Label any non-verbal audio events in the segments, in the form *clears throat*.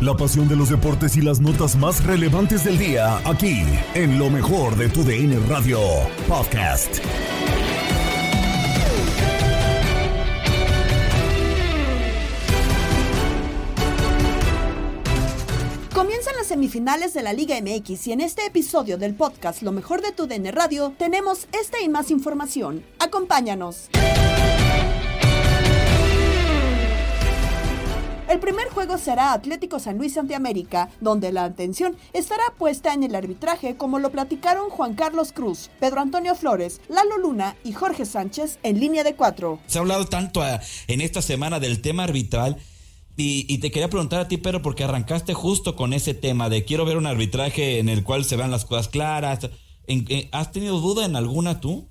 La pasión de los deportes y las notas más relevantes del día, aquí, en lo mejor de tu DN Radio Podcast. Comienzan las semifinales de la Liga MX y en este episodio del podcast Lo mejor de tu DN Radio tenemos esta y más información. Acompáñanos. El primer juego será Atlético San Luis ante América, donde la atención estará puesta en el arbitraje como lo platicaron Juan Carlos Cruz, Pedro Antonio Flores, Lalo Luna y Jorge Sánchez en línea de cuatro. Se ha hablado tanto a- en esta semana del tema arbitral y, y te quería preguntar a ti, Pedro, porque arrancaste justo con ese tema de quiero ver un arbitraje en el cual se vean las cosas claras. En- en- ¿Has tenido duda en alguna tú?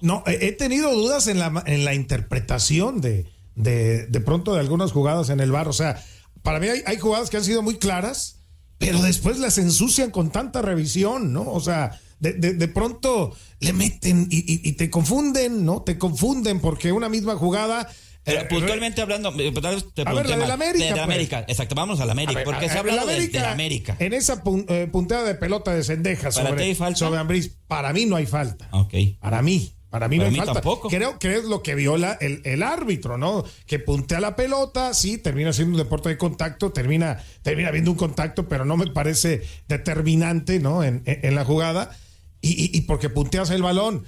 No, he tenido dudas en la, en la interpretación de, de, de pronto de algunas jugadas en el bar. O sea, para mí hay, hay jugadas que han sido muy claras, pero después las ensucian con tanta revisión, ¿no? O sea, de, de- de pronto le meten y, y- y te confunden, ¿no? Te confunden porque una misma jugada. Pero eh, puntualmente hablando, eh, te A ver, la mal. América, De la pues. América, exacto, vamos a la América, A ver, porque a- se ha hablado de, de la América. En esa pun- eh, punteada de pelota de cendejas ¿Para ti sobre, sobre Ambriz, para mí no hay falta. Ok. Para mí. Para mí no Para hay falta. tampoco. Creo que es lo que viola el, el árbitro, ¿no? Que puntea la pelota, sí, termina siendo un deporte de contacto, termina, termina viendo un contacto, pero no me parece determinante, ¿no? En, en- en la jugada. Y, y- y porque punteas el balón.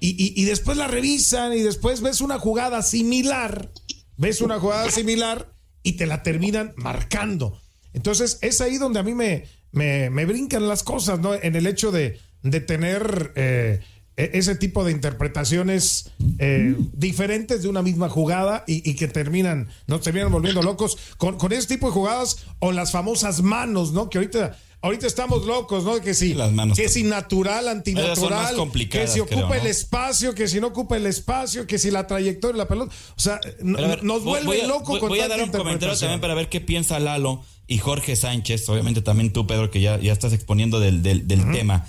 Y, y- después la revisan y después ves una jugada similar. Ves una jugada similar y te la terminan marcando. Entonces, es ahí donde a mí me, me, me brincan las cosas, ¿no? En el hecho de, de tener eh, ese tipo de interpretaciones eh, diferentes de una misma jugada y, y que terminan, nos terminan volviendo locos con, con ese tipo de jugadas o las famosas manos, ¿no? Que ahorita. Ahorita estamos locos, ¿no? Que si, Las manos que si natural, antinatural, que si ocupa creo, ¿no? el espacio, que si no ocupa el espacio, que si la trayectoria de la pelota. O sea, a ver, nos voy- vuelve voy a- loco voy, con voy a dar un comentario también para ver qué piensa Lalo y Jorge Sánchez, obviamente también tú, Pedro, que ya, ya estás exponiendo del, del- del tema.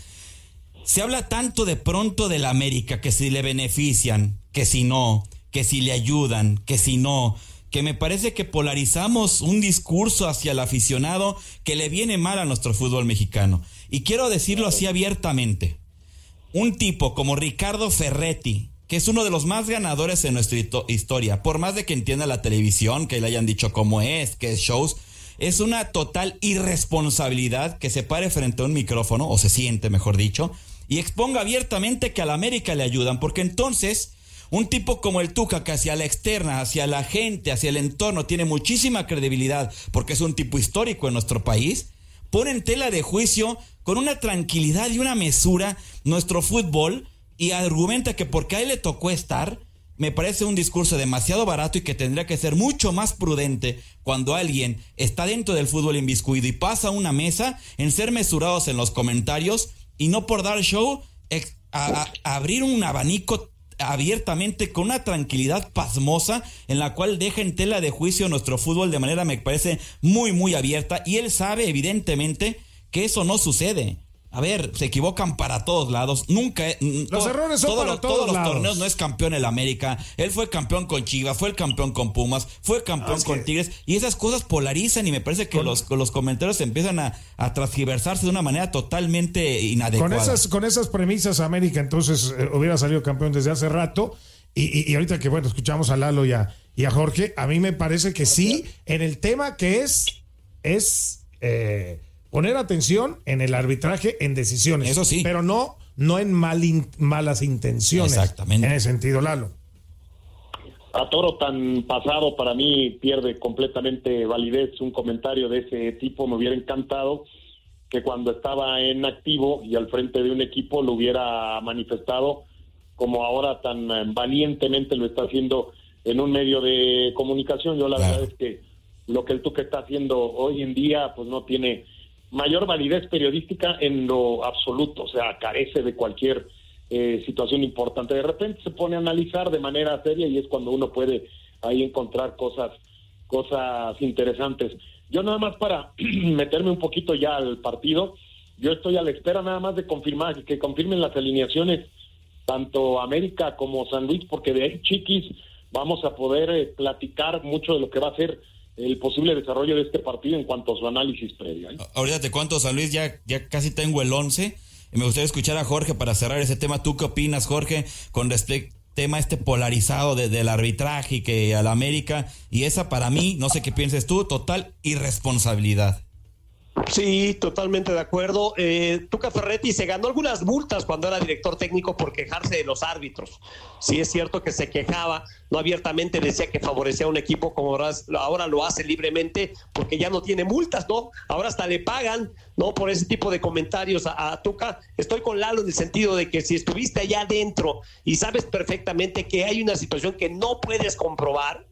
Se habla tanto de pronto de la América, que si le benefician, que si no, que si le ayudan, que si no, que me parece que polarizamos un discurso hacia el aficionado que le viene mal a nuestro fútbol mexicano. Y quiero decirlo así abiertamente un tipo como Ricardo Ferretti, que es uno de los más ganadores en nuestra historia, por más de que entienda la televisión, que le hayan dicho cómo es, que es shows, es una total irresponsabilidad que se pare frente a un micrófono, o se siente, mejor dicho, y exponga abiertamente que a la América le ayudan, porque entonces un tipo como el Tuca, que hacia la externa, hacia la gente, hacia el entorno, tiene muchísima credibilidad, porque es un tipo histórico en nuestro país, pone en tela de juicio con una tranquilidad y una mesura nuestro fútbol y argumenta que porque a él le tocó estar, me parece un discurso demasiado barato y que tendría que ser mucho más prudente cuando alguien está dentro del fútbol inviscuido y pasa una mesa en ser mesurados en los comentarios y no por dar show a, abrir un abanico abiertamente con una tranquilidad pasmosa en la cual deja en tela de juicio nuestro fútbol de manera me parece muy muy abierta y él sabe evidentemente que eso no sucede. A ver, se equivocan para todos lados. Nunca. Los errores son para todos, los torneos no es campeón el América. Él fue campeón con Chivas, fue el campeón con Pumas, fue campeón ah, con Tigres. Y esas cosas polarizan y me parece que los, los comentarios empiezan a, a transgiversarse de una manera totalmente inadecuada. Con esas, con esas premisas, América entonces eh, hubiera salido campeón desde hace rato. Y, y, ahorita que, bueno, escuchamos a Lalo y a, y a Jorge, a mí me parece que sí, en el tema que es. es eh, poner atención en el arbitraje en decisiones. Eso sí. Pero no, no en malas intenciones. Exactamente. En ese sentido, Lalo. A toro tan pasado para mí pierde completamente validez un comentario de ese tipo. Me hubiera encantado que cuando estaba en activo y al frente de un equipo lo hubiera manifestado como ahora tan eh, valientemente lo está haciendo en un medio de comunicación. Yo la verdad es que lo que el Tuca está haciendo hoy en día pues no tiene mayor validez periodística en lo absoluto, o sea, carece de cualquier eh, situación importante. De repente se pone a analizar de manera seria y es cuando uno puede ahí encontrar cosas, cosas interesantes. Yo nada más para *clears throat* meterme un poquito ya al partido, yo estoy a la espera nada más de confirmar, que confirmen las alineaciones tanto América como San Luis, porque de ahí, chiquis, vamos a poder eh, platicar mucho de lo que va a ser el posible desarrollo de este partido en cuanto a su análisis previo. ¿eh? Ahorita te cuento, San Luis, ya, ya casi tengo el 11. Y me gustaría escuchar a Jorge para cerrar ese tema. ¿Tú qué opinas, Jorge, con respecto tema este polarizado de, del arbitraje y que a la América? Y esa para mí, no sé qué pienses tú, total irresponsabilidad. Sí, totalmente de acuerdo. Eh, Tuca Ferretti se ganó algunas multas cuando era director técnico por quejarse de los árbitros. Sí es cierto que se quejaba, no abiertamente decía que favorecía a un equipo como ahora, lo hace libremente porque ya no tiene multas, ¿no? Ahora hasta le pagan, ¿no? Por ese tipo de comentarios a, a Tuca. Estoy con Lalo en el sentido de que si estuviste allá adentro y sabes perfectamente que hay una situación que no puedes comprobar,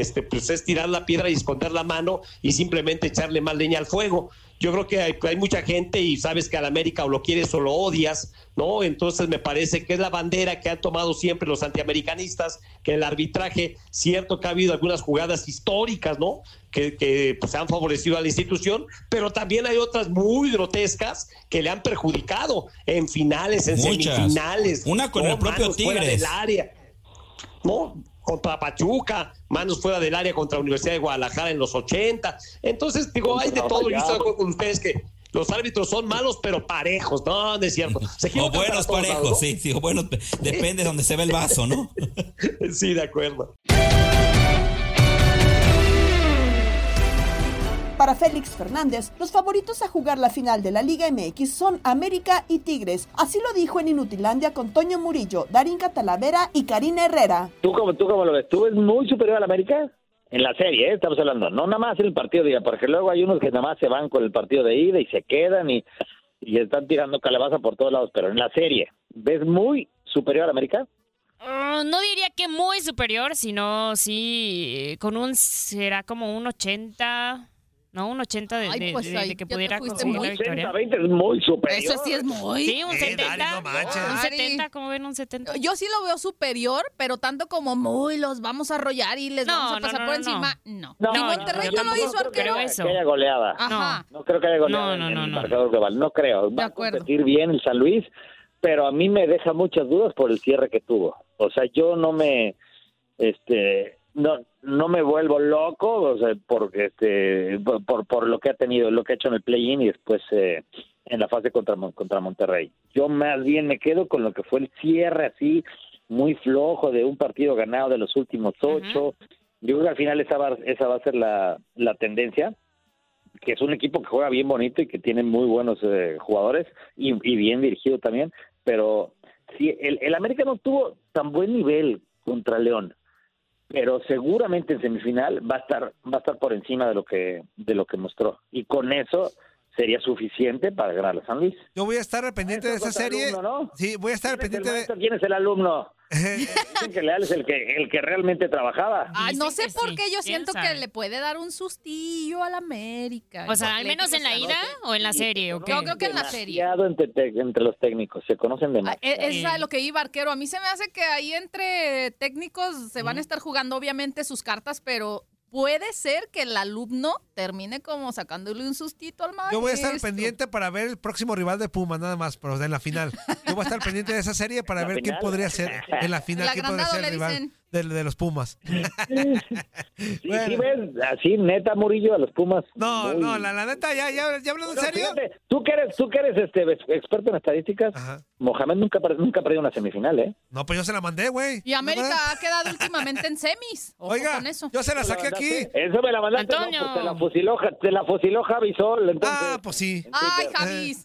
este, pues es tirar la piedra y esconder la mano y simplemente echarle más leña al fuego. Yo creo que hay, mucha gente y sabes que al América o lo quieres o lo odias, ¿no? Entonces me parece que es la bandera que han tomado siempre los antiamericanistas, que el arbitraje, cierto que ha habido algunas jugadas históricas, ¿no? Que, que pues, han favorecido a la institución, pero también hay otras muy grotescas que le han perjudicado en finales, en semifinales. Una con el propio Tigres. Del área. ¿no? Contra Pachuca, manos fuera del área contra la Universidad de Guadalajara en los 80. Entonces, digo, hay de todo. Yo estoy con ustedes que los árbitros son malos, pero parejos. No, no es cierto. o buenos parejos, sí, sí, o buenos. Depende de donde se ve el vaso, ¿no? *laughs* sí, de acuerdo. Para Félix Fernández, los favoritos a jugar la final de la Liga MX son América y Tigres. Así lo dijo en Inutilandia con Toño Murillo, Darín Catalavera y Karina Herrera. ¿Tú cómo, tú cómo lo ves? ¿Tú es muy superior a América? En la serie, ¿eh? estamos hablando. No nada más en el partido de ida, porque luego hay unos que nada más se van con el partido de ida y se quedan y, y están tirando calabaza por todos lados. Pero en la serie, ¿ves muy superior a América? Uh, no diría que muy superior, sino sí con un, será como un 80, no, un 80 de, de, pues de, que pudiera conseguir la victoria. 20 es muy superior. Eso sí es muy. Sí, un 70. un 70, como ven, un 70. Yo sí lo veo superior, pero tanto como muy los vamos a arrollar y les vamos a pasar por encima, no. No, Ni Monterrey no, lo hizo arquero. Que haya goleada. Ajá. No creo que haya goleada en el marcador global. No creo. Va a competir bien el San Luis, pero a mí me deja muchas dudas por el cierre que tuvo. O sea, yo no me... este no no me vuelvo loco o sea, porque este por, por lo que ha tenido lo que ha hecho en el play-in y después eh, en la fase contra contra Monterrey. Yo más bien me quedo con lo que fue el cierre así muy flojo de un partido ganado de los últimos ocho. Yo creo que al final esa va, esa va a ser la, la tendencia que es un equipo que juega bien bonito y que tiene muy buenos eh, jugadores y, y, bien dirigido también pero si el, el América no tuvo tan buen nivel contra León pero seguramente en semifinal va a estar va a estar por encima de lo que de lo que mostró. Y con eso sería suficiente para ganar a San Luis. Yo voy a estar pendiente de esa serie. Sí, voy a estar pendiente de. ¿Quién es el alumno? *laughs* Dicen que Leal es el que, el que realmente trabajaba. no sé por qué yo siento que le puede dar un sustillo a la América. O sea, al menos en la ida o en la serie. Yo creo que en la serie. Entre, entre los técnicos, se conocen de más. Es, es lo que iba Arquero. A mí se me hace que ahí entre técnicos se van a estar jugando obviamente sus cartas, pero puede ser que el alumno termine como sacándole un sustito al maestro. Yo voy a estar pendiente para ver el próximo rival de Puma, nada más, pero en la final. Yo voy a estar pendiente de esa serie para ver quién podría ser en la *laughs* final, quién podría ser el rival de, los Pumas. *laughs* sí, ves? Así, neta, Murillo, a los Pumas. No, no, la, neta, ya, ya, ya hablando en serio. tú que eres, tú que eres este, experto en estadísticas, Mohamed nunca, nunca ha perdido una semifinal, ¿eh? No, pues yo se la mandé, güey. Y América ha quedado últimamente en semis. *laughs* Oiga, con eso. yo se la saqué aquí. Eso me la mandaste. Antonio. No, pues te la fusiló, te la fusiló Javi Sol, entonces. Ah, pues sí. Ay, Javi.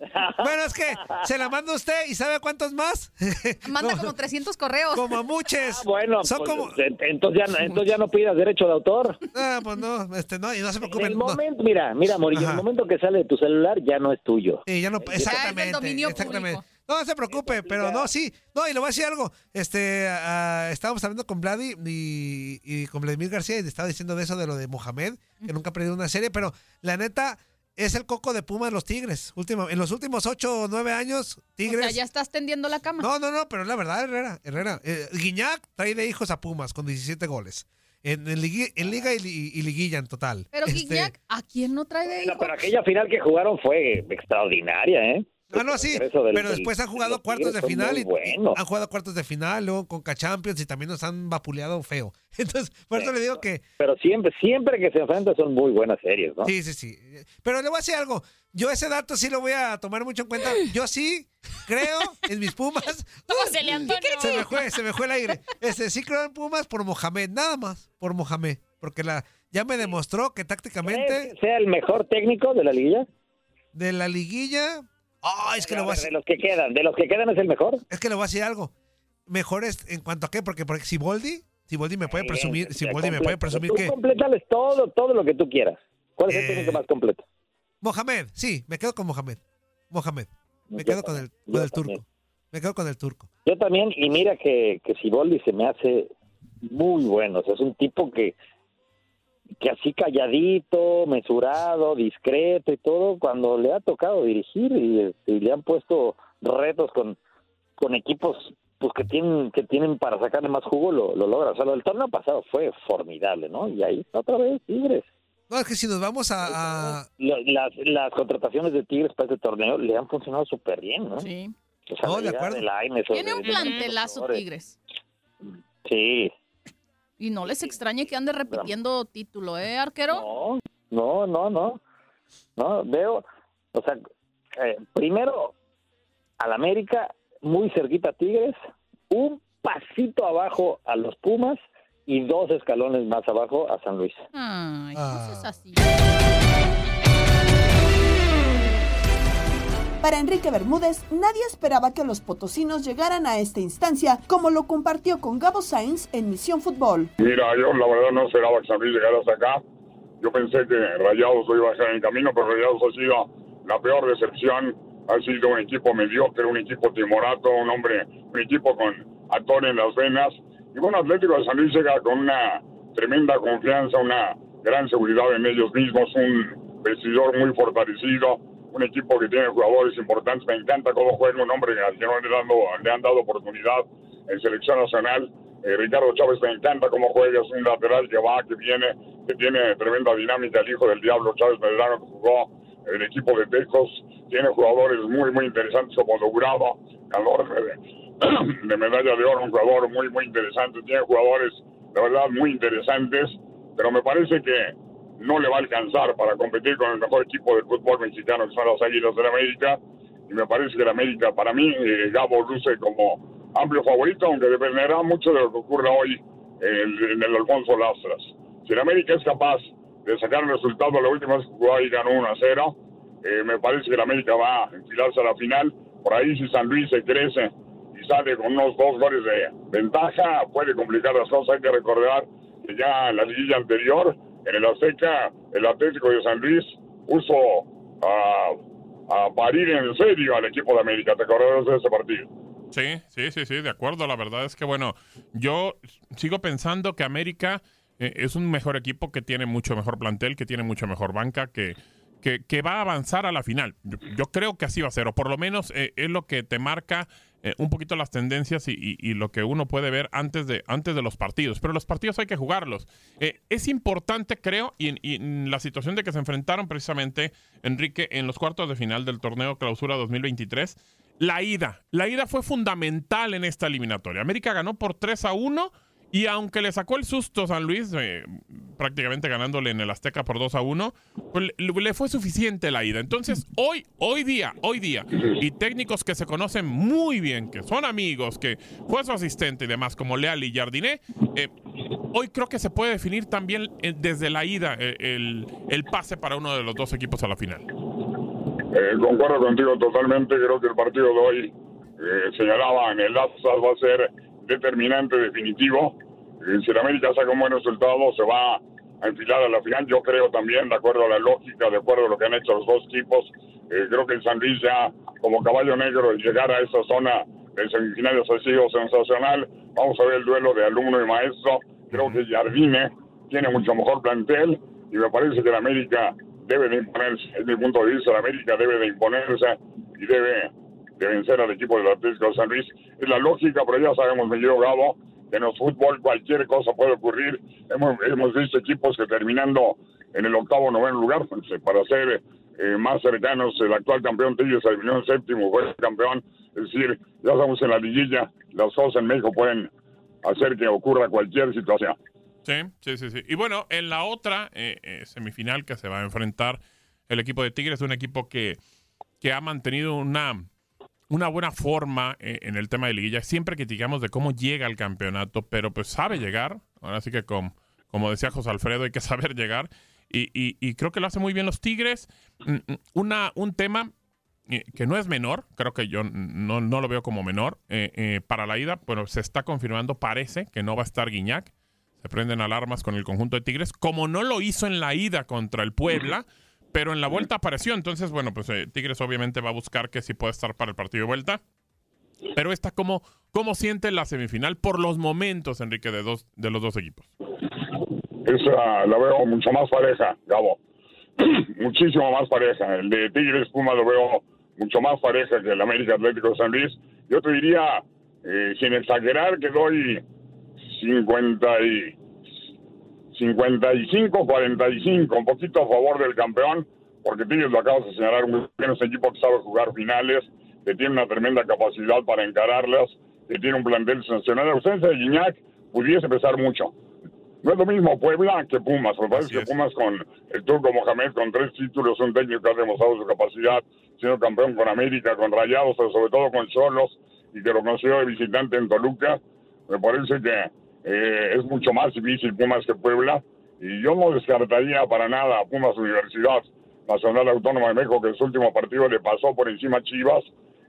bueno, es que se la manda usted y ¿sabe cuántos más? *laughs* Manda como 300 correos. Como muchos. Ah, bueno, Son pues, como... entonces, ya, entonces ya no pidas derecho de autor. *laughs* Ah, pues no, este, no, y no se preocupen. En el momento, mira, mira, Morillo, en el momento que sale de tu celular ya no es tuyo. Sí, ya no, exactamente. exactamente. No, no se preocupe, pero no, sí. No, y le voy a decir algo. Este, uh, estábamos hablando con Vladi y, y, con Vladimir García y estaba diciendo de eso de lo de Mohamed, que nunca ha perdido una serie, pero la neta, es el coco de Puma de los Tigres. Último, en los últimos ocho o nueve años, Tigres. O sea, ya estás tendiendo la cama. No, no, no, pero la verdad, Herrera. Herrera. Eh, Guiñac trae de hijos a Pumas con 17 goles. En, en, Liga y, Liguilla en total. Pero este, Guiñac, ¿a quién no trae de hijos? pero aquella final que jugaron fue extraordinaria, ¿eh? Ah, no, sí, pero después han jugado cuartos de final y, han jugado cuartos de final, luego con Champions y también nos han vapuleado feo. *laughs* Entonces, por eso le digo que... Pero siempre, siempre que se enfrentan son muy buenas series, ¿no? Sí, sí, sí. Pero le voy a decir algo. Yo ese dato sí lo voy a tomar mucho en cuenta. Yo sí creo en mis Pumas. *laughs* ¿Cómo se le Se me fue, se me fue el aire. Este, sí creo en Pumas por Mohamed, nada más por Mohamed. Porque la ya me demostró que tácticamente... sea el mejor técnico de la liguilla? De la liguilla, Ah, es que lo a De los que quedan, de los que quedan es el mejor. Es que le voy a decir algo. Mejor es en cuanto a qué, porque, porque si Boldi, si Boldi me puede presumir, si Boldi me puede presumir que. Completales todo, todo lo que tú quieras. ¿Cuál es el técnico eh, más completo? Mohamed, sí, me quedo con Mohamed. Mohamed. Me quedo con el, con el turco. Me quedo con el turco. Yo también, y mira que, que Siboldi se me hace muy bueno. O sea, es un tipo que que así calladito, mesurado, discreto y todo, cuando le ha tocado dirigir y, le han puesto retos con, con equipos pues que tienen que tienen para sacarle más jugo lo, lo logra. O sea, el torneo pasado fue formidable, ¿no? Y ahí otra vez Tigres. No, es que si nos vamos a... Las, las contrataciones de Tigres para este torneo le han funcionado súper bien, ¿no? Sí. O de acuerdo. Tiene un plantelazo Tigres. Sí, y no les extrañe que ande repitiendo título, ¿eh, arquero? No, no, no, no. veo, o sea, eh, primero al América, muy cerquita a Tigres, un pasito abajo a los Pumas y dos escalones más abajo a San Luis. Ay, ah. es así. Para Enrique Bermúdez, nadie esperaba que los potosinos llegaran a esta instancia, como lo compartió con Gabo Sainz en Misión Fútbol. Mira, yo la verdad no esperaba que San Luis llegara hasta acá. Yo pensé que Rayados iba a dejar en camino, pero Rayados ha sido la peor decepción. Ha sido un equipo mediocre, un equipo timorato, un hombre, un equipo con actor en las venas. Y bueno, Atlético de San Luis llega con una tremenda confianza, una gran seguridad en ellos mismos, un vestidor muy fortalecido un equipo que tiene jugadores importantes. Me encanta cómo juega un hombre al que no le, dando, le han dado oportunidad en selección nacional. Eh, Ricardo Chávez me encanta cómo juega, es un lateral que va, que viene, que tiene tremenda dinámica. El hijo del diablo Chávez Medrano jugó el equipo de Tecos, tiene jugadores muy, muy interesantes como Logrado, ganador *clears throat* de, medalla de oro, un jugador muy, muy interesante. Tiene jugadores, de verdad, muy interesantes, pero me parece que no le va a alcanzar para competir con el mejor equipo del fútbol mexicano, que son los Águilas de la América. Y me parece que la América, para mí, eh, Gabo luce como amplio favorito, aunque dependerá mucho de lo que ocurra hoy en el, Alfonso Lastras. Si la América es capaz de sacar el resultado, la última vez que jugó ahí ganó 1 a 0. Eh, me parece que la América va a enfilarse a la final. Por ahí, si San Luis se crece y sale con unos dos goles de ventaja, puede complicar las cosas. Hay que recordar que ya en la liguilla anterior en el Azteca, el Atlético de San Luis puso a, parir en serio al equipo de América. ¿Te acuerdas de ese partido? Sí, sí, sí, sí, de acuerdo. La verdad es que, bueno, yo sigo pensando que América eh, es un mejor equipo que tiene mucho mejor plantel, que tiene mucho mejor banca, que, que, va a avanzar a la final. Yo, creo que así va a ser, o por lo menos eh, es lo que te marca eh, un poquito las tendencias y, lo que uno puede ver antes de, antes de los partidos. Pero los partidos hay que jugarlos. es importante, creo, y en, la situación de que se enfrentaron precisamente, Enrique, en los cuartos de final del torneo Clausura 2023, la ida. La ida fue fundamental en esta eliminatoria. América ganó por 3 a 1 y aunque le sacó el susto San Luis, eh, prácticamente ganándole en el Azteca por 2 a 1, pues le, fue suficiente la ida. Entonces, hoy, hoy día, hoy día, y técnicos que se conocen muy bien, que son amigos, que fue su asistente y demás, como Leal y Jardiné, eh, hoy creo que se puede definir también eh, desde la ida el, el, pase para uno de los dos equipos a la final. concuerdo contigo totalmente, creo que el partido de hoy señalaba en el Atlas va a ser determinante, definitivo. Eh, si el América saca un buen resultado, se va a enfilar a la final. Yo creo también, de acuerdo a la lógica, de acuerdo a lo que han hecho los dos equipos, eh, creo que el San Luis ya, como caballo negro, llegar a esa zona de semifinales ha sido sensacional. Vamos a ver el duelo de alumno y maestro. Creo que Jardine tiene mucho mejor plantel y me parece que el América debe de imponerse. Es mi punto de vista, el América debe de imponerse y debe de vencer al equipo del Atlético de San Luis. Es la lógica, pero ya sabemos, llevo Gabo, que en el fútbol cualquier cosa puede ocurrir. Hemos, hemos visto equipos que terminando en el octavo noveno lugar, pues, eh, para ser eh, más cercanos, el actual campeón Tigres se eliminó en séptimo, fue el campeón. Es decir, ya estamos en la liguilla, las cosas en México pueden hacer que ocurra cualquier situación. Sí, sí, sí, sí. Y bueno, en la otra eh, semifinal que se va a enfrentar el equipo de Tigres, un equipo que, que ha mantenido una una buena forma eh, en el tema de liguilla. Siempre criticamos de cómo llega al campeonato, pero pues sabe llegar. Ahora sí que como, como decía José Alfredo, hay que *laughs* saber llegar. Y, creo que lo hace muy bien los Tigres. Mm, mm, una, un tema eh, que no es menor, creo que yo no, lo veo como menor. Eh, para la ida, bueno, se está confirmando, parece que no va a estar Guiñac. Se prenden alarmas con el conjunto de Tigres, como no lo hizo en la ida contra el Puebla pero en la vuelta apareció. Entonces, bueno, pues eh, Tigres obviamente va a buscar que sí puede estar para el partido de vuelta. Pero esta, ¿cómo, cómo siente la semifinal por los momentos, Enrique, de, dos, de los dos equipos? Esa la veo mucho más pareja, Gabo. *clears throat* Muchísimo más pareja. El de Tigres Puma lo veo mucho más pareja que el América Atlético de San Luis. Yo te diría, eh, sin exagerar, que doy 50 y 55-45, un poquito a favor del campeón, porque Tigres lo acabas de señalar un equipo que sabe jugar finales, que tiene una tremenda capacidad para encararlas, que tiene un plantel sensacional. La ausencia de Guiñac pudiese pesar mucho. No es lo mismo Puebla que Pumas. Me parece que Pumas con el turco Mohamed, con tres títulos, un técnico que ha demostrado su capacidad, siendo campeón con América, con Rayados, pero sobre todo con Cholos, y que lo consiguió de visitante en Toluca. Me parece que eh, es mucho más difícil Pumas que Puebla y yo no descartaría para nada a Pumas Universidad Nacional Autónoma de México que en su último partido le pasó por encima a Chivas.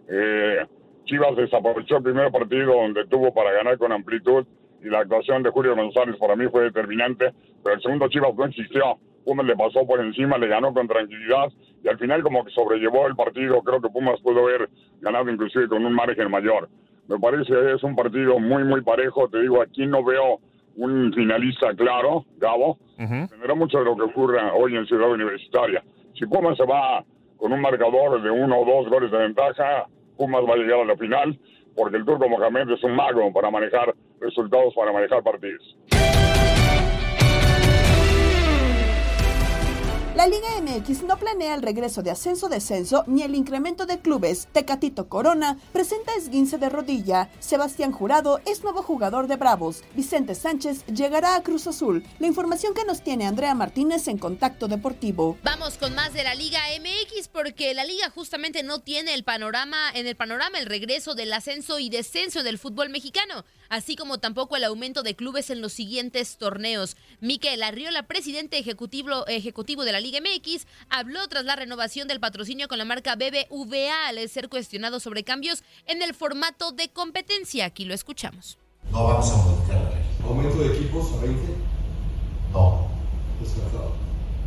Eh, Chivas desaprovechó el primer partido donde tuvo para ganar con amplitud y la actuación de Julio González para mí fue determinante, pero el segundo Chivas no existió. Pumas le pasó por encima, le ganó con tranquilidad y al final como que sobrellevó el partido. Creo que Pumas pudo haber ganado inclusive con un margen mayor. Me parece que es un partido muy, muy parejo. Te digo, aquí no veo un finalista claro, Gabo. Tendrá mucho de lo que ocurra hoy en Ciudad Universitaria. Si Pumas se va con un marcador de uno o dos goles de ventaja, Pumas va a llegar a la final, porque el turco Mohamed es un mago para manejar resultados, para manejar partidos. La Liga MX no planea el regreso de ascenso-descenso ni el incremento de clubes. Tecatito Corona presenta esguince de rodilla. Sebastián Jurado es nuevo jugador de Bravos. Vicente Sánchez llegará a Cruz Azul. La información que nos tiene Andrea Martínez en Contacto Deportivo. Vamos con más de la Liga MX porque la liga justamente no tiene el panorama en el panorama el regreso del ascenso y descenso del fútbol mexicano así como tampoco el aumento de clubes en los siguientes torneos. Miquel Arriola, presidente ejecutivo, ejecutivo de la Liga MX, habló tras la renovación del patrocinio con la marca BBVA al ser cuestionado sobre cambios en el formato de competencia. Aquí lo escuchamos. No vamos a modificar ¿Aumento de equipos a 20? No. Descartado.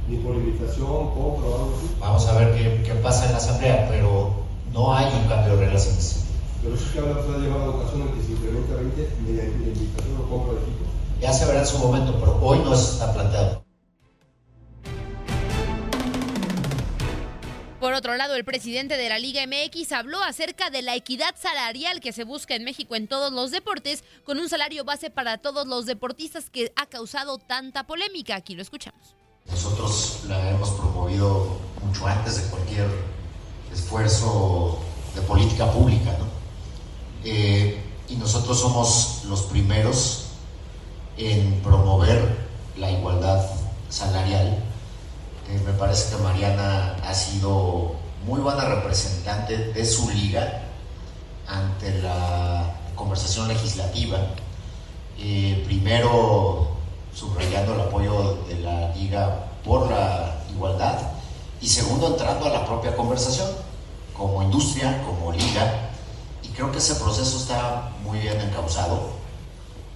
ni por invitación, compra o algo así. Vamos a ver qué, qué pasa en la asamblea, pero no hay un cambio de reglas en ese Pero eso es que ahora se ha llevado a ocasión en que se incremente a 20 mediante invitación o compra de equipos. Ya se verá en su momento, pero hoy no está planteado. Por otro lado, el presidente de la Liga MX habló acerca de la equidad salarial que se busca en México en todos los deportes, con un salario base para todos los deportistas que ha causado tanta polémica. Aquí lo escuchamos. Nosotros la hemos promovido mucho antes de cualquier esfuerzo de política pública, ¿no? Eh, y nosotros somos los primeros en promover la igualdad salarial eh, me parece que Mariana ha sido muy buena representante de su liga ante la conversación legislativa. Eh, primero subrayando el apoyo de la liga por la igualdad y segundo entrando a la propia conversación como industria, como liga y creo que ese proceso está muy bien encauzado.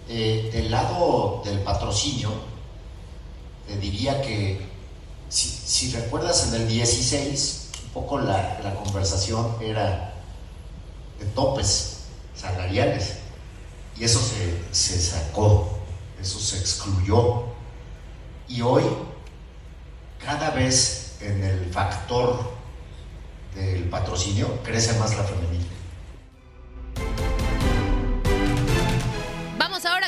Eh, del lado del patrocinio, te diría que si, recuerdas en el 16, un poco la, conversación era de topes salariales y eso se, se sacó, eso se excluyó. Y hoy, cada vez en el factor del patrocinio, crece más la femenina.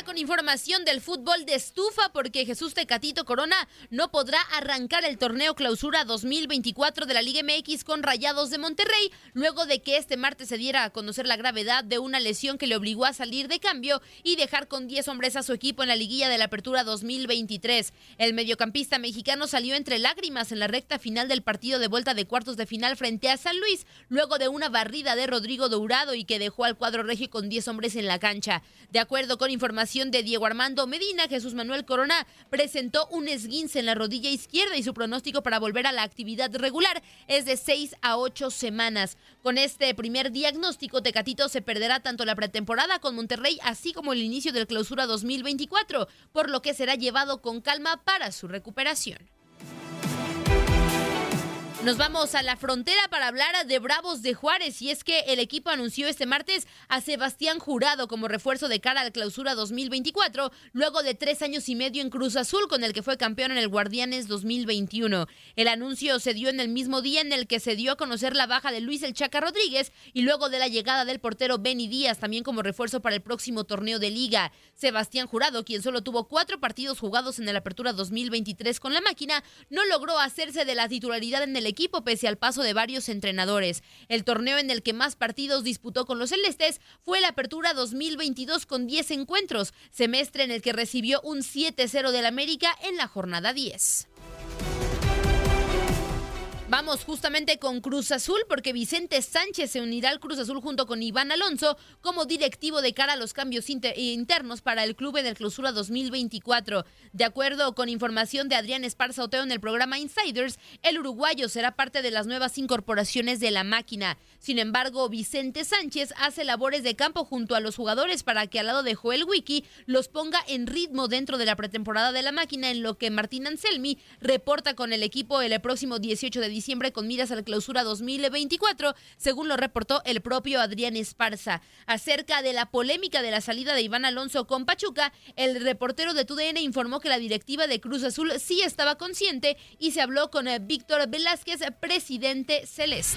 Con información del fútbol de estufa porque Jesús Tecatito Corona no podrá arrancar el torneo clausura 2024 de la Liga MX con Rayados de Monterrey luego de que este martes se diera a conocer la gravedad de una lesión que le obligó a salir de cambio y dejar con 10 hombres a su equipo en la liguilla de la apertura 2023. El mediocampista mexicano salió entre lágrimas en la recta final del partido de vuelta de cuartos de final frente a San Luis luego de una barrida de Rodrigo Dourado y que dejó al cuadro regio con 10 hombres en la cancha. De acuerdo con información de Diego Armando Medina, Jesús Manuel Corona presentó un esguince en la rodilla izquierda y su pronóstico para volver a la actividad regular es de 6 a 8 semanas. Con este primer diagnóstico, Tecatito se perderá tanto la pretemporada con Monterrey así como el inicio del clausura 2024, por lo que será llevado con calma para su recuperación. Nos vamos a la frontera para hablar de Bravos de Juárez y es que el equipo anunció este martes a Sebastián Jurado como refuerzo de cara a la clausura 2024, luego de tres años y medio en Cruz Azul con el que fue campeón en el Guardianes 2021. El anuncio se dio en el mismo día en el que se dio a conocer la baja de Luis El Chaca Rodríguez y luego de la llegada del portero Benny Díaz también como refuerzo para el próximo torneo de liga. Sebastián Jurado, quien solo tuvo cuatro partidos jugados en el Apertura 2023 con la máquina, no logró hacerse de la titularidad en el equipo pese al paso de varios entrenadores. El torneo en el que más partidos disputó con los celestes fue la Apertura 2022 con 10 encuentros, semestre en el que recibió un 7-0 del América en la jornada 10. Vamos justamente con Cruz Azul porque Vicente Sánchez se unirá al Cruz Azul junto con Iván Alonso como directivo de cara a los cambios internos para el club en el clausura 2024. De acuerdo con información de Adrián Esparza Oteo en el programa Insiders, el uruguayo será parte de las nuevas incorporaciones de la máquina. Sin embargo, Vicente Sánchez hace labores de campo junto a los jugadores para que al lado de Joel Wiki los ponga en ritmo dentro de la pretemporada de la máquina, en lo que Martín Anselmi reporta con el equipo el próximo 18 de diciembre diciembre con miras a la clausura 2024, según lo reportó el propio Adrián Esparza. Acerca de la polémica de la salida de Iván Alonso con Pachuca, el reportero de TUDN informó que la directiva de Cruz Azul sí estaba consciente y se habló con eh, Víctor Velázquez, presidente celeste.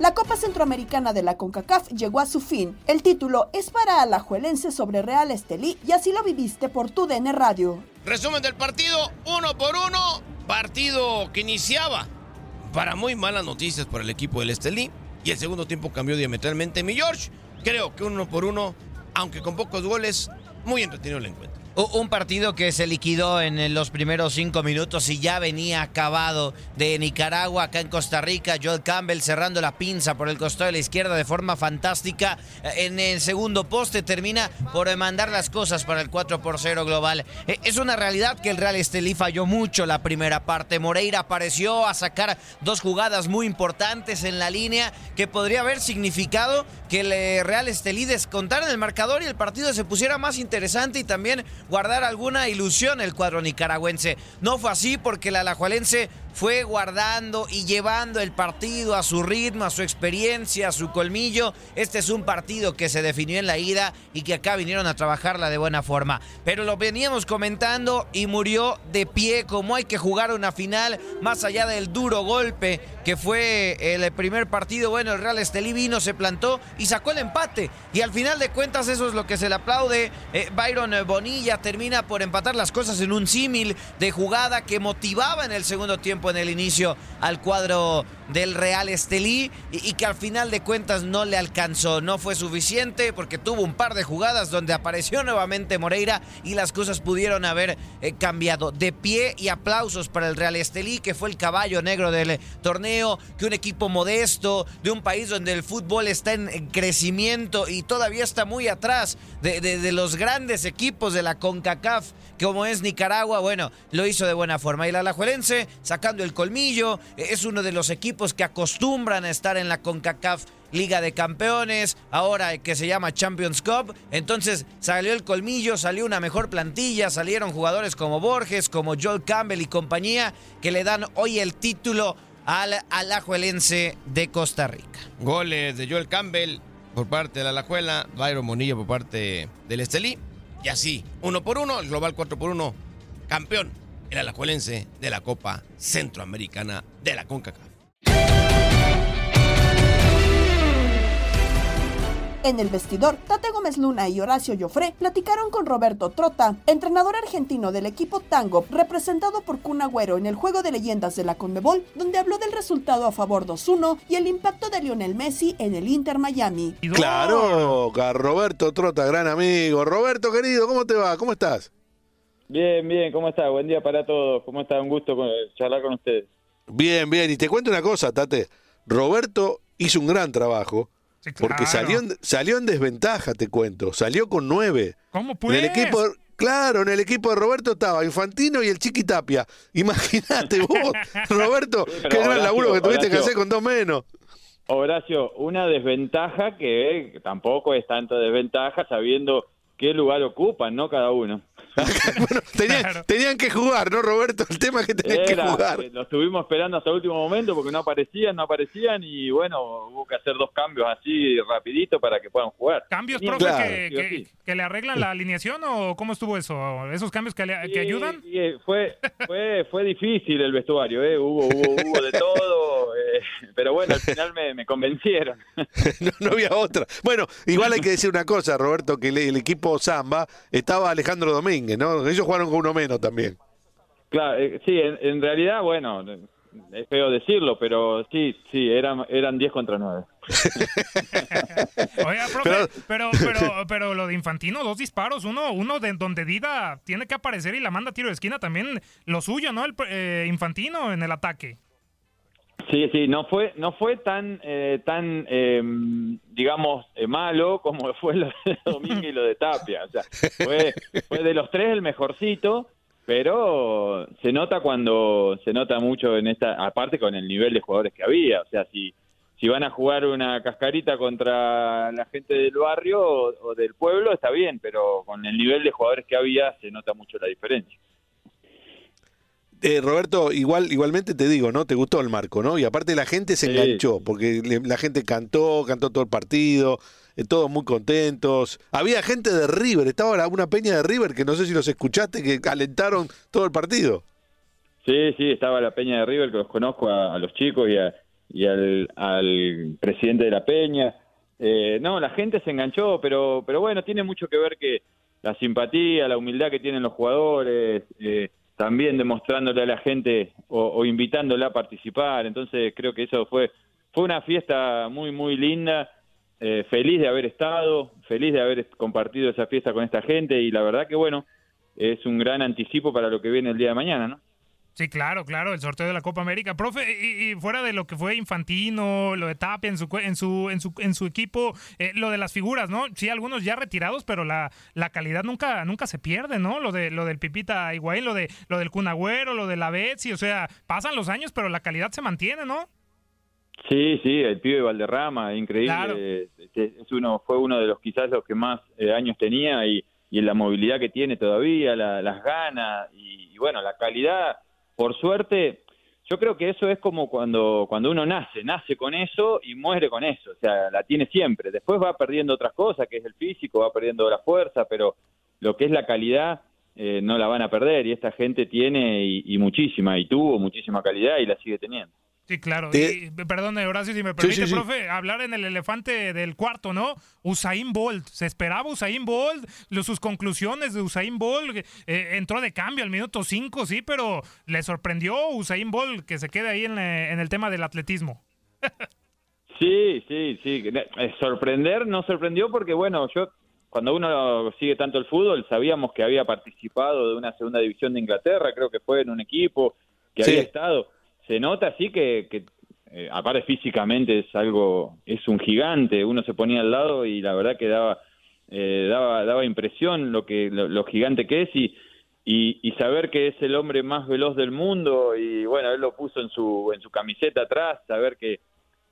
La Copa Centroamericana de la CONCACAF llegó a su fin. El título es para Alajuelense sobre Real Estelí y así lo viviste por tu DN Radio. Resumen del partido, uno por uno, partido que iniciaba para muy malas noticias para el equipo del Estelí y el segundo tiempo cambió diametralmente. Mi George, creo que uno por uno, aunque con pocos goles, muy entretenido el encuentro. Un partido que se liquidó en los primeros cinco minutos y ya venía acabado de Nicaragua acá en Costa Rica. Joel Campbell cerrando la pinza por el costado de la izquierda de forma fantástica. En el segundo poste termina por mandar las cosas para el 4 por 0 global. Eh, es una realidad que el Real Estelí falló mucho la primera parte. Moreira apareció a sacar dos jugadas muy importantes en la línea que podría haber significado que el eh, Real Estelí descontara en el marcador y el partido se pusiera más interesante y también guardar alguna ilusión el cuadro nicaragüense. No fue así porque el alajuelense fue guardando y llevando el partido a su ritmo, a su experiencia, a su colmillo. Este es un partido que se definió en la ida y que acá vinieron a trabajarla de buena forma. Pero lo veníamos comentando y murió de pie como hay que jugar una final, más allá del duro golpe que fue el primer partido. Bueno, el Real Estelí vino, se plantó y sacó el empate. Y al final de cuentas eso es lo que se le aplaude. Eh, Byron Bonilla termina por empatar las cosas en un símil de jugada que motivaba en el segundo tiempo en el inicio al cuadro del Real Estelí y, que al final de cuentas no le alcanzó. No fue suficiente porque tuvo un par de jugadas donde apareció *laughs* nuevamente Moreira y las cosas pudieron haber eh, cambiado. De pie y aplausos para el Real Estelí, que fue el caballo negro del torneo, que un equipo modesto de un país donde el fútbol está en crecimiento y todavía está muy atrás de, de los grandes equipos de la CONCACAF, como es Nicaragua, bueno, lo hizo de buena forma. Y el Alajuelense el colmillo, es uno de los equipos que acostumbran a estar en la CONCACAF Liga de Campeones, ahora que se llama Champions Cup. Entonces salió el colmillo, salió una mejor plantilla, salieron jugadores como Borges, como Joel Campbell y compañía, que le dan hoy el título al Alajuelense de Costa Rica. Goles de Joel Campbell por parte de la Alajuela, Byron Monilla por parte del Estelí. Y así, uno por uno, el global 4 por uno, campeón, el Alajuelense de la Copa Centroamericana de la CONCACAF. En el vestidor, Tate Gómez Luna y Horacio Joffre platicaron con Roberto Trota, entrenador argentino del equipo Tango, representado por Kun Agüero en el Juego de Leyendas de la Conmebol, donde habló del resultado a favor 2-1 y el impacto de Lionel Messi en el Inter Miami. Claro, Roberto Trota, gran amigo. Roberto, querido, ¿cómo te va? ¿Cómo estás? Bien, bien, ¿cómo estás? Buen día para todos. ¿Cómo está? Un gusto charlar con ustedes. Bien, bien. Y te cuento una cosa, Tate. Roberto hizo un gran trabajo. Porque salió en, salió en desventaja, te cuento. Salió con nueve. ¿Cómo pues? En el equipo, claro, en el equipo de Roberto estaba Infantino y el Chiqui Tapia. *laughs* Imagínate vos, *laughs* Roberto, qué gran laburo que tuviste que hacer con dos menos. Horacio, una desventaja que tampoco es tanta desventaja sabiendo qué lugar ocupan, ¿no? Cada uno. *laughs* bueno, tenían, que jugar, ¿no, Roberto? El tema es que tenían que jugar. Eh, lo estuvimos esperando hasta el último momento porque no aparecían, no aparecían y bueno, hubo que hacer dos cambios así rapidito para que puedan jugar. ¿Cambios, profe, que, le arreglan la alineación o cómo estuvo eso? ¿Esos cambios que, ayudan? Eh, fue, fue, fue difícil el vestuario, ¿eh? Hubo, hubo, de todo, eh, *laughs* pero bueno, al final me, convencieron. *laughs* no, había otra. Bueno, igual hay que decir una cosa, Roberto, que el equipo Samba estaba Alejandro Domínguez ¿no? Ellos jugaron con uno menos también. Claro, eh, sí, en, realidad, bueno, es feo decirlo, pero sí, sí, eran eran 10 contra 9. *laughs* Oiga, profe, pero, pero, pero, lo de Infantino, dos disparos, uno, uno de donde Dida tiene que aparecer y la manda tiro de esquina, también lo suyo, ¿no? El eh, Infantino en el ataque. Sí, sí, no fue, no fue tan, eh, tan em, digamos, eh, malo como *laughs* fue lo de Domingo y lo de Tapia. O sea, fue, fue de los tres el mejorcito, pero se nota cuando, se nota mucho en esta, aparte con el nivel de jugadores que había. O sea, si, si van a jugar una cascarita contra la gente del barrio o del pueblo, está bien, pero con el nivel de jugadores que había se nota mucho la diferencia. Eh, Roberto, igual, igualmente te digo, ¿no? Te gustó el marco, ¿no? Y aparte la gente se enganchó, porque la gente cantó, cantó todo el partido, eh, todos muy contentos. Había gente de River, estaba una peña de River que no sé si los escuchaste, que calentaron todo el partido. Sí, sí, estaba la peña de River, que los conozco a, los chicos y a, y al, al presidente de la Peña. Eh, no, la gente se enganchó, pero, pero bueno, tiene mucho que ver que la simpatía, la humildad que tienen los jugadores, eh, también demostrándole a la gente o, o, invitándola a participar. Entonces creo que eso fue, fue una fiesta muy, muy linda. Eh, feliz de haber estado, feliz de haber compartido esa fiesta con esta gente y la verdad que bueno, es un gran anticipo para lo que viene el día de mañana, ¿no? Sí, claro, claro, el sorteo de la Copa América. Profe, y, fuera de lo que fue Infantino, lo de Tapia en su, en su, en su, en su equipo, eh, lo de las figuras, ¿no? Sí, algunos ya retirados, pero la, la calidad nunca, nunca se pierde, ¿no? Lo de lo del Pipita Higuaín, lo de lo del Cunagüero, lo de la Betsy, o sea, pasan los años, pero la calidad se mantiene, ¿no? Sí, sí, el pibe Valderrama, increíble. Es uno, fue uno de los quizás los que más eh, años tenía y, y la movilidad que tiene todavía, las ganas y bueno, la calidad por suerte, yo creo que eso es como cuando, cuando uno nace, nace con eso y muere con eso, o sea, la tiene siempre. Después va perdiendo otras cosas, que es el físico, va perdiendo la fuerza, pero lo que es la calidad eh, no la van a perder y esta gente tiene y muchísima, y tuvo muchísima calidad y la sigue teniendo. Sí, claro. Y, perdón, Horacio, si me permite, profe, hablar en el elefante del cuarto, ¿no? Usain Bolt. Se esperaba Usain Bolt, sus conclusiones de Usain Bolt. Eh, entró de cambio al minuto 5, sí, pero le sorprendió Usain Bolt que se quede ahí en, en el tema del atletismo. *laughs* sí, sí, sí. Eh, sorprender no sorprendió porque, bueno, yo cuando uno sigue tanto el fútbol, sabíamos que había participado de una segunda división de Inglaterra, creo que fue en un equipo que había estado se nota así que, que eh, aparte físicamente es algo, es un gigante, uno se ponía al lado y la verdad que daba, eh, daba, daba impresión lo que, lo, gigante que es y, y, saber que es el hombre más veloz del mundo y bueno, él lo puso en su, en su camiseta atrás, saber que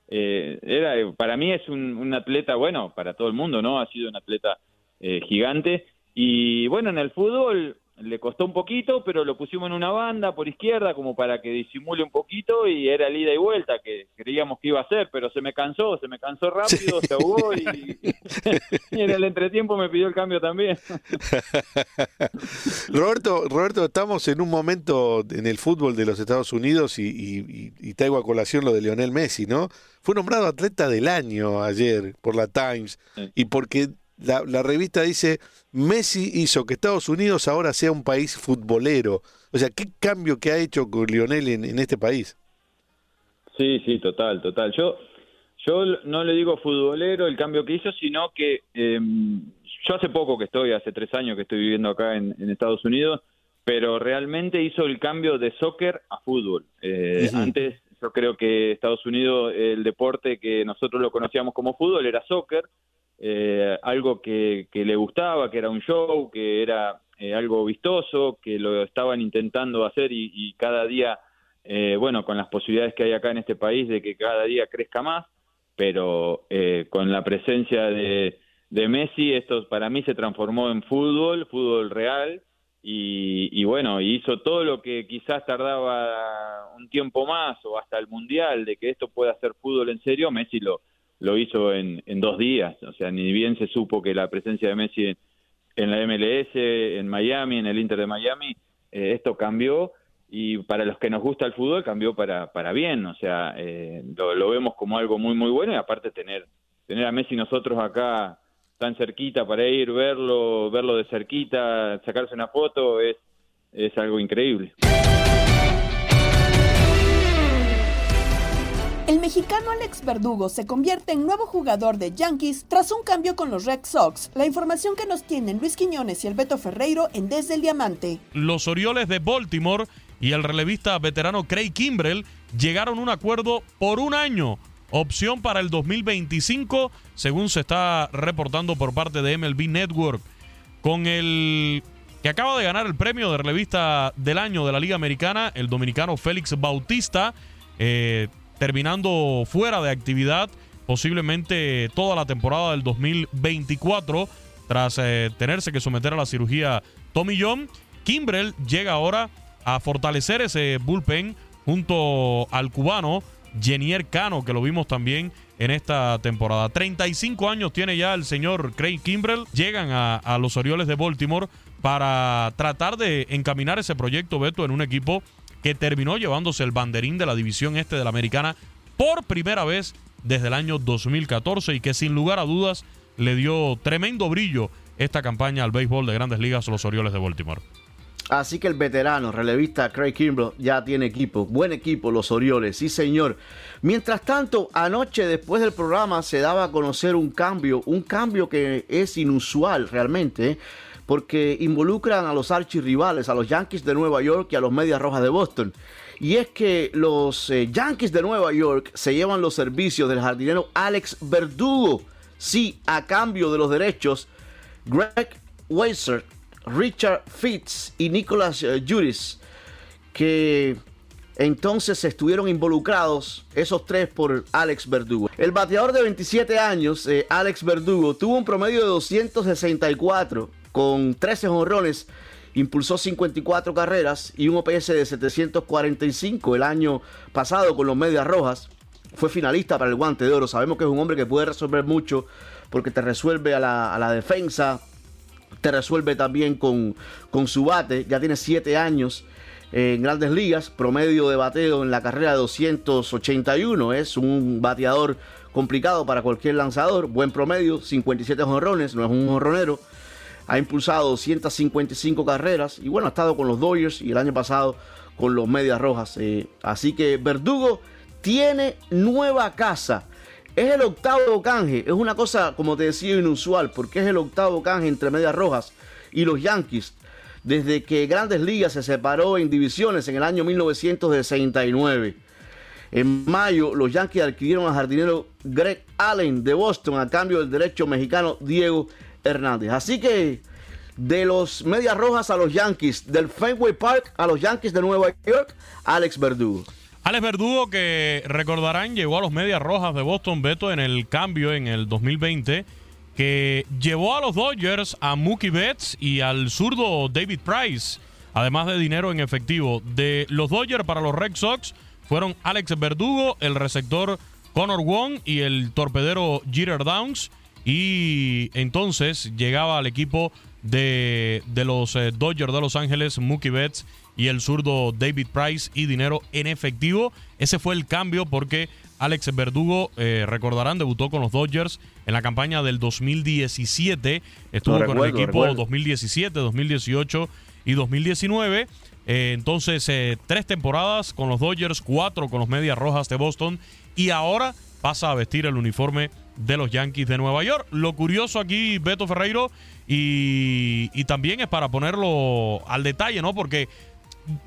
eh, era, para mí es un, un, atleta, bueno, para todo el mundo, ¿no? Ha sido un atleta gigante y bueno, en el fútbol le costó un poquito, pero lo pusimos en una banda por izquierda como para que disimule un poquito y era el ida y vuelta que creíamos que iba a ser, pero se me cansó, se me cansó rápido, se ahogó y, *laughs* en el entretiempo me pidió el cambio también. *laughs* Roberto, Roberto, estamos en un momento en el fútbol de los Estados Unidos y, y, traigo a colación lo de Lionel Messi, ¿no? Fue nombrado atleta del año ayer por la Times y porque la, revista dice, Messi hizo que Estados Unidos ahora sea un país futbolero. O sea, ¿qué cambio que ha hecho con Lionel en, este país? Sí, sí, total, total. Yo, yo no le digo futbolero el cambio que hizo, sino que em, yo hace poco que estoy, hace tres años que estoy viviendo acá en, Estados Unidos, pero realmente hizo el cambio de soccer a fútbol. Eh, antes yo creo que Estados Unidos, el deporte que nosotros lo conocíamos como fútbol era soccer, eh, algo que, le gustaba, que era un show, que era eh, algo vistoso, que lo estaban intentando hacer y, cada día, eh, bueno, con las posibilidades que hay acá en este país de que cada día crezca más, pero con la presencia de, de, Messi, esto para mí se transformó en fútbol, fútbol real. Y, y bueno, hizo todo lo que quizás tardaba un tiempo más o hasta el mundial de que esto pueda ser fútbol en serio, Messi lo, lo hizo en, en dos días. O sea, ni bien se supo que la presencia de Messi en, la MLS, en Miami, en el Inter de Miami, eh, esto cambió y para los que nos gusta el fútbol cambió para, para bien. O sea, eh, lo, vemos como algo muy, muy bueno y aparte tener, tener a Messi nosotros acá tan cerquita para ir, verlo, verlo de cerquita, sacarse una foto, es, es algo increíble. El mexicano Alex Verdugo se convierte en nuevo jugador de Yankees tras un cambio con los Red Sox. La información que nos tienen Luis Quiñones y el Ferreiro en Desde el Diamante. Los Orioles de Baltimore y el relevista veterano Craig Kimbrell llegaron a un acuerdo por un año. Opción para el 2025, según se está reportando por parte de MLB Network. Con el que acaba de ganar el premio de relevista del año de la Liga Americana, el dominicano Félix Bautista. Eh, terminando fuera de actividad posiblemente toda la temporada del 2024 tras eh, tenerse que someter a la cirugía Tommy John. Kimbrell llega ahora a fortalecer ese bullpen junto al cubano Jenier Cano, que lo vimos también en esta temporada. 35 años tiene ya el señor Craig Kimbrell. Llegan a, a los Orioles de Baltimore para tratar de encaminar ese proyecto, Beto, en un equipo que terminó llevándose el banderín de la división este de la americana por primera vez desde el año 2014 y que sin lugar a dudas le dio tremendo brillo esta campaña al béisbol de grandes ligas los Orioles de Baltimore. Así que el veterano relevista Craig Kimbrell ya tiene equipo, buen equipo los Orioles, sí señor. Mientras tanto, anoche después del programa se daba a conocer un cambio, un cambio que es inusual realmente, porque involucran a los archirrivales, a los Yankees de Nueva York y a los Medias Rojas de Boston. Y es que los eh, Yankees de Nueva York se llevan los servicios del jardinero Alex Verdugo, sí, a cambio de los derechos Greg Weiser Richard Fitz y Nicholas eh, Juris, que entonces estuvieron involucrados esos tres por Alex Verdugo. El bateador de 27 años, eh, Alex Verdugo, tuvo un promedio de 264 con 13 jonrones, impulsó 54 carreras y un OPS de 745 el año pasado con los Medias Rojas. Fue finalista para el guante de oro. Sabemos que es un hombre que puede resolver mucho porque te resuelve a la, defensa, te resuelve también con, con su bate. Ya tiene 7 años en grandes ligas, promedio de bateo en la carrera de 281. Es un bateador complicado para cualquier lanzador. Buen promedio, 57 jonrones, no es un jonronero. Ha impulsado 255 carreras y bueno, ha estado con los Dodgers y el año pasado con los Medias Rojas. Eh, así que Verdugo tiene nueva casa es el octavo canje. Es una cosa, como te decía, inusual, porque es el octavo canje entre Medias Rojas y los Yankees. Desde que Grandes Ligas se separó en divisiones en el año 1969. En mayo, los Yankees adquirieron al jardinero Greg Allen de Boston a cambio del derecho mexicano Diego Hernández. Así que de los Medias Rojas a los Yankees, del Fenway Park a los Yankees de Nueva York, Alex Verdugo. Alex Verdugo, que recordarán, llegó a los Medias Rojas de Boston Beto en el cambio en el 2020, que llevó a los Dodgers a Mookie Betts y al zurdo David Price, además de dinero en efectivo. De los Dodgers para los Red Sox fueron Alex Verdugo, el receptor Connor Wong y el torpedero Jeter Downs. Y entonces llegaba al equipo de, de los eh, Dodgers de Los Ángeles, Mookie Betts y el zurdo David Price y dinero en efectivo. Ese fue el cambio porque Alex Verdugo, eh, recordarán, debutó con los Dodgers en la campaña del 2017. Estuvo con el equipo 2017, 2018 y 2019. Eh, entonces, eh, tres temporadas con los Dodgers, cuatro con los Medias Rojas de Boston y ahora pasa a vestir el uniforme de los Yankees de Nueva York. Lo curioso aquí, Beto Ferreiro, y, y también es para ponerlo al detalle, ¿no? Porque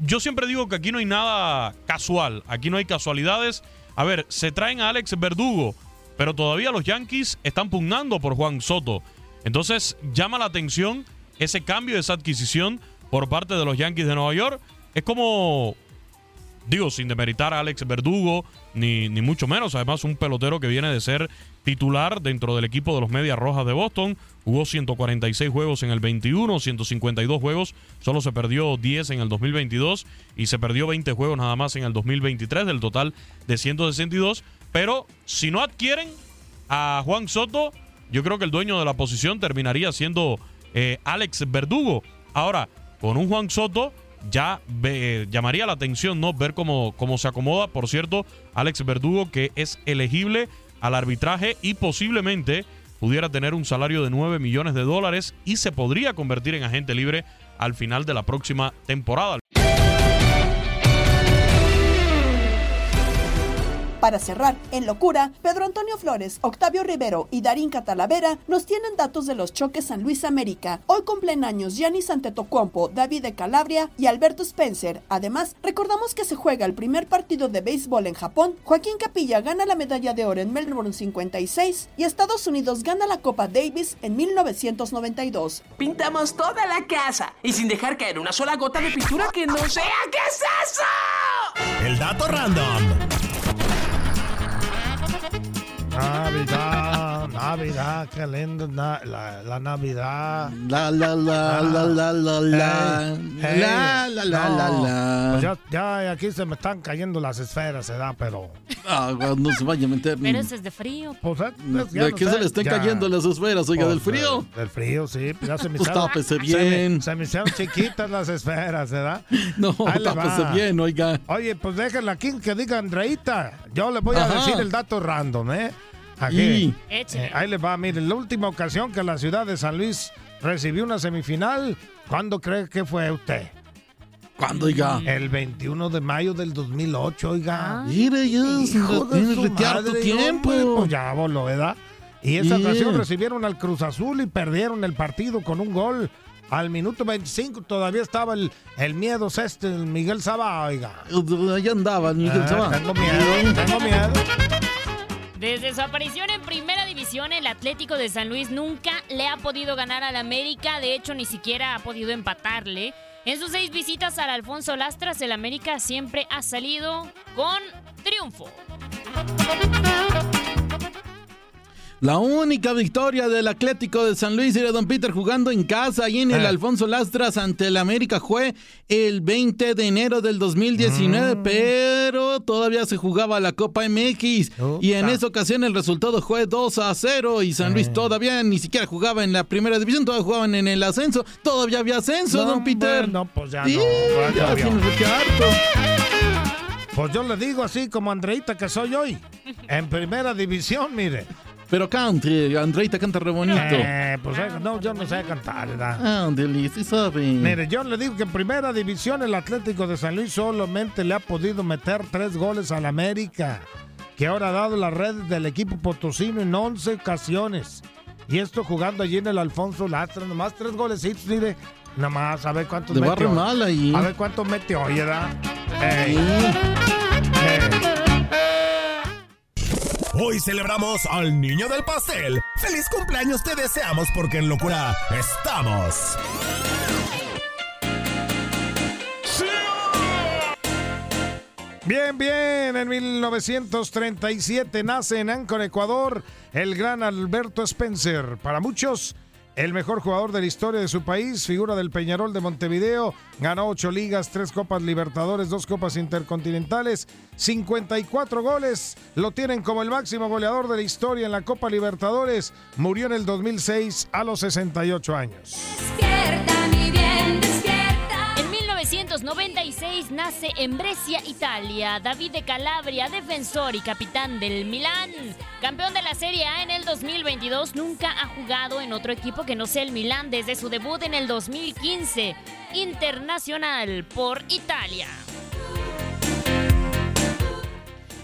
yo siempre digo que aquí no hay nada casual, aquí no hay casualidades. A ver, se traen a Alex Verdugo, pero todavía los Yankees están pugnando por Juan Soto. Entonces llama la atención ese cambio, esa adquisición por parte de los Yankees de Nueva York. Es como, digo, sin demeritar a Alex Verdugo, ni, ni mucho menos. Además, un pelotero que viene de ser titular dentro del equipo de los Medias Rojas de Boston. Jugó 146 juegos en el 21, 152 juegos, solo se perdió 10 en el 2022 y se perdió 20 juegos nada más en el 2023 del total de 162. Pero si no adquieren a Juan Soto, yo creo que el dueño de la posición terminaría siendo eh, Alex Verdugo. Ahora, con un Juan Soto ya llamaría la atención, ¿no? Ver cómo, cómo se acomoda. Por cierto, Alex Verdugo, que es elegible al arbitraje y posiblemente pudiera tener un salario de 9 millones de dólares y se podría convertir en agente libre al final de la próxima temporada. Para cerrar, en locura, Pedro Antonio Flores, Octavio Rivero y Darín Catalavera nos tienen datos de los choques San Luis América. Hoy cumplen años Gianni Antetokounmpo, David de Calabria y Alberto Spencer. Además, recordamos que se juega el primer partido de béisbol en Japón. Joaquín Capilla gana la medalla de oro en Melbourne 56 y Estados Unidos gana la Copa Davis en 1992. Pintamos toda la casa y sin dejar caer una sola gota de pintura que no sea. ¿Qué es eso? El dato random. Navidad, Navidad, qué lindo la, la, Navidad. La la la la la la la. La la la la la. Pues ya, ya aquí se me están cayendo las esferas, ¿verdad? Pero. Ah, no se vaya a meter. Pero eso es de frío. Pues, eh, ¿De qué se le están cayendo las esferas, oiga, del pues, frío? Del frío, sí. Pues ya se me Pues hicieron- tápese se me- bien. Se me hicieron chiquitas las esferas, ¿verdad? *laughs* No, Ahí tápese bien, oiga. Oye, pues déjenla aquí que diga Andreita. Yo le voy a decir el dato random, ¿eh? Aquí. Eh, ahí le va, miren, la última ocasión que la ciudad de San Luis recibió una semifinal, ¿cuándo cree que fue usted? ¿Cuándo, oiga? El 21 de mayo del 2008, oiga. Mire, ya Hijo de tienes su retear tu tiempo. hombre, pues ya voló, ¿verdad? Y esa Yeah. ocasión recibieron al Cruz Azul y perdieron el partido con un gol. Al minuto 25 todavía estaba el, el miedo este, el Miguel Saba, oiga. Allá andaba Miguel Ah, Sabá. tengo miedo, tengo miedo. Desde su aparición en Primera División, el Atlético de San Luis nunca le ha podido ganar al América. De hecho, ni siquiera ha podido empatarle. En sus seis visitas al Alfonso Lastras, el América siempre ha salido con triunfo. La única victoria del Atlético de San Luis y de Don Peter jugando en casa y en el Eh. Alfonso Lastras ante el América fue el 20 de enero del 2019, Mm. pero todavía se jugaba la Copa MX y en esa ocasión el resultado fue 2 a 0 y San Eh. Luis todavía ni siquiera jugaba en la primera división, todavía jugaban en el ascenso, todavía había ascenso, No, Don Peter. pues ya Sí, no, ya. Pues yo le digo así como Andreita que soy hoy. En primera división, mire. Pero cante, Andreita canta re bonito. Eh, pues eh, no, yo no sé cantar, ¿verdad? Ándale, sí sabe. Mire, yo le digo que en primera división el Atlético de San Luis solamente le ha podido meter tres goles al América, que ahora ha dado las redes del equipo potosino en 11 ocasiones. Y esto jugando allí en el Alfonso Lastra, nomás tres golecitos, mire. Nomás, a ver cuántos Le hoy. mal ahí. A ver cuántos mete hoy, ¿verdad? Ey. Hoy celebramos al niño del pastel. ¡Feliz cumpleaños te deseamos porque en locura estamos! Bien, bien, en 1937 nace en Ancon, Ecuador, el gran Alberto Spencer. Para muchos, el mejor jugador de la historia de su país, figura del Peñarol de Montevideo, ganó ocho ligas, tres Copas Libertadores, dos Copas Intercontinentales, 54 goles, lo tienen como el máximo goleador de la historia en la Copa Libertadores, murió en el 2006 a los 68 años. En 1996 nace en Brescia, Italia, David Calabria, defensor y capitán del Milán. Campeón de la Serie A en el 2022, nunca ha jugado en otro equipo que no sea el Milán desde su debut en el 2015. Internacional por Italia.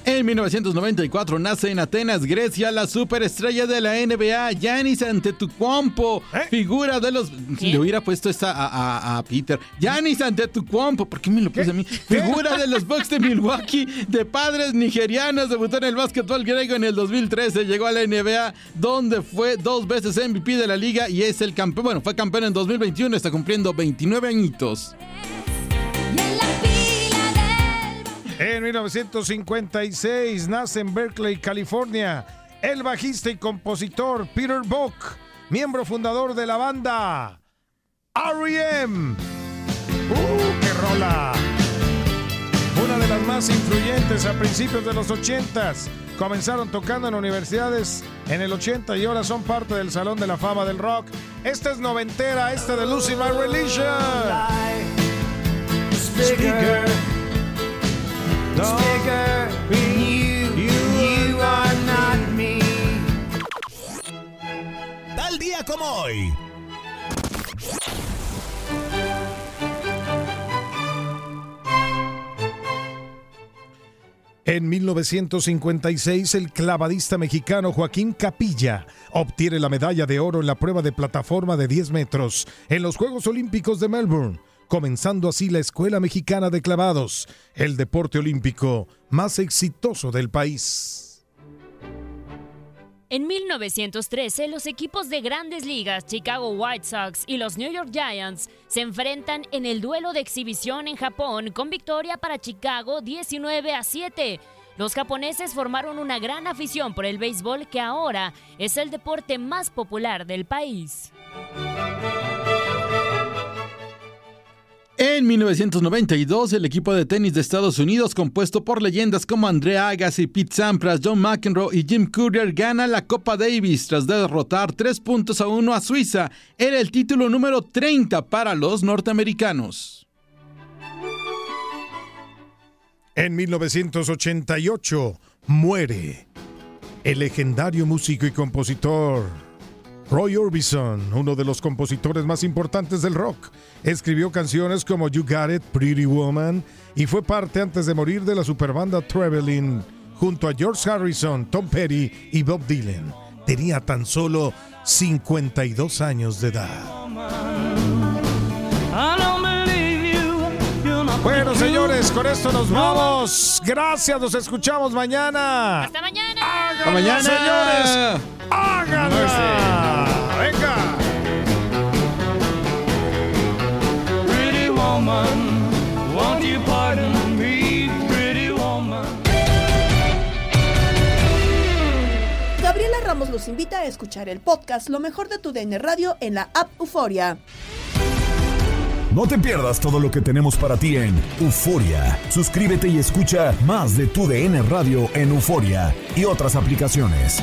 En 1994 nace en Atenas, Grecia, la superestrella de la NBA, Giannis Antetokounmpo, figura de los... Le hubiera puesto esta a, a- a Peter. Giannis Antetokounmpo, ¿por qué me lo puse a mí? Figura de los Bucks de Milwaukee, de padres nigerianos, debutó en el básquetbol griego en el 2013, llegó a la NBA, donde fue dos veces MVP de la liga y es el campeón, bueno, fue campeón en 2021, está cumpliendo 29 añitos. En 1956 nace en Berkeley, California, el bajista y compositor Peter Buck, miembro fundador de la banda R.E.M. ¡Uh, qué rola! Una de las más influyentes a principios de los 80s. Comenzaron tocando en universidades en el 80 y ahora son parte del Salón de la Fama del Rock. Esta es noventera, esta de Lucy My Religion. Tal día como hoy. En 1956, el clavadista mexicano Joaquín Capilla obtiene la medalla de oro en la prueba de plataforma de 10 metros en los Juegos Olímpicos de Melbourne, comenzando así la Escuela Mexicana de Clavados, el deporte olímpico más exitoso del país. En 1913, los equipos de grandes ligas, Chicago White Sox y los New York Giants, se enfrentan en el duelo de exhibición en Japón con victoria para Chicago 19 a 7. Los japoneses formaron una gran afición por el béisbol que ahora es el deporte más popular del país. En 1992, el equipo de tenis de Estados Unidos, compuesto por leyendas como Andrea Agassi, Pete Sampras, John McEnroe y Jim Courier, gana la Copa Davis tras derrotar 3 puntos a 1 a Suiza. Era el título número 30 para los norteamericanos. En 1988 muere el legendario músico y compositor Roy Orbison, uno de los compositores más importantes del rock. Escribió canciones como You Got It, Pretty Woman y fue parte antes de morir de la superbanda Traveling junto a George Harrison, Tom Petty y Bob Dylan. Tenía tan solo 52 años de edad. Bueno, señores, con esto nos vamos. Gracias, nos escuchamos mañana. Hasta mañana. Hasta mañana. Señores, háganla. Venga. Pretty woman, won't you pardon me, pretty woman? Gabriela Ramos los invita a escuchar el podcast Lo mejor de tu DN Radio en la app Euforia. No te pierdas todo lo que tenemos para ti en Euforia. Suscríbete y escucha más de tu DN Radio en Euforia y otras aplicaciones.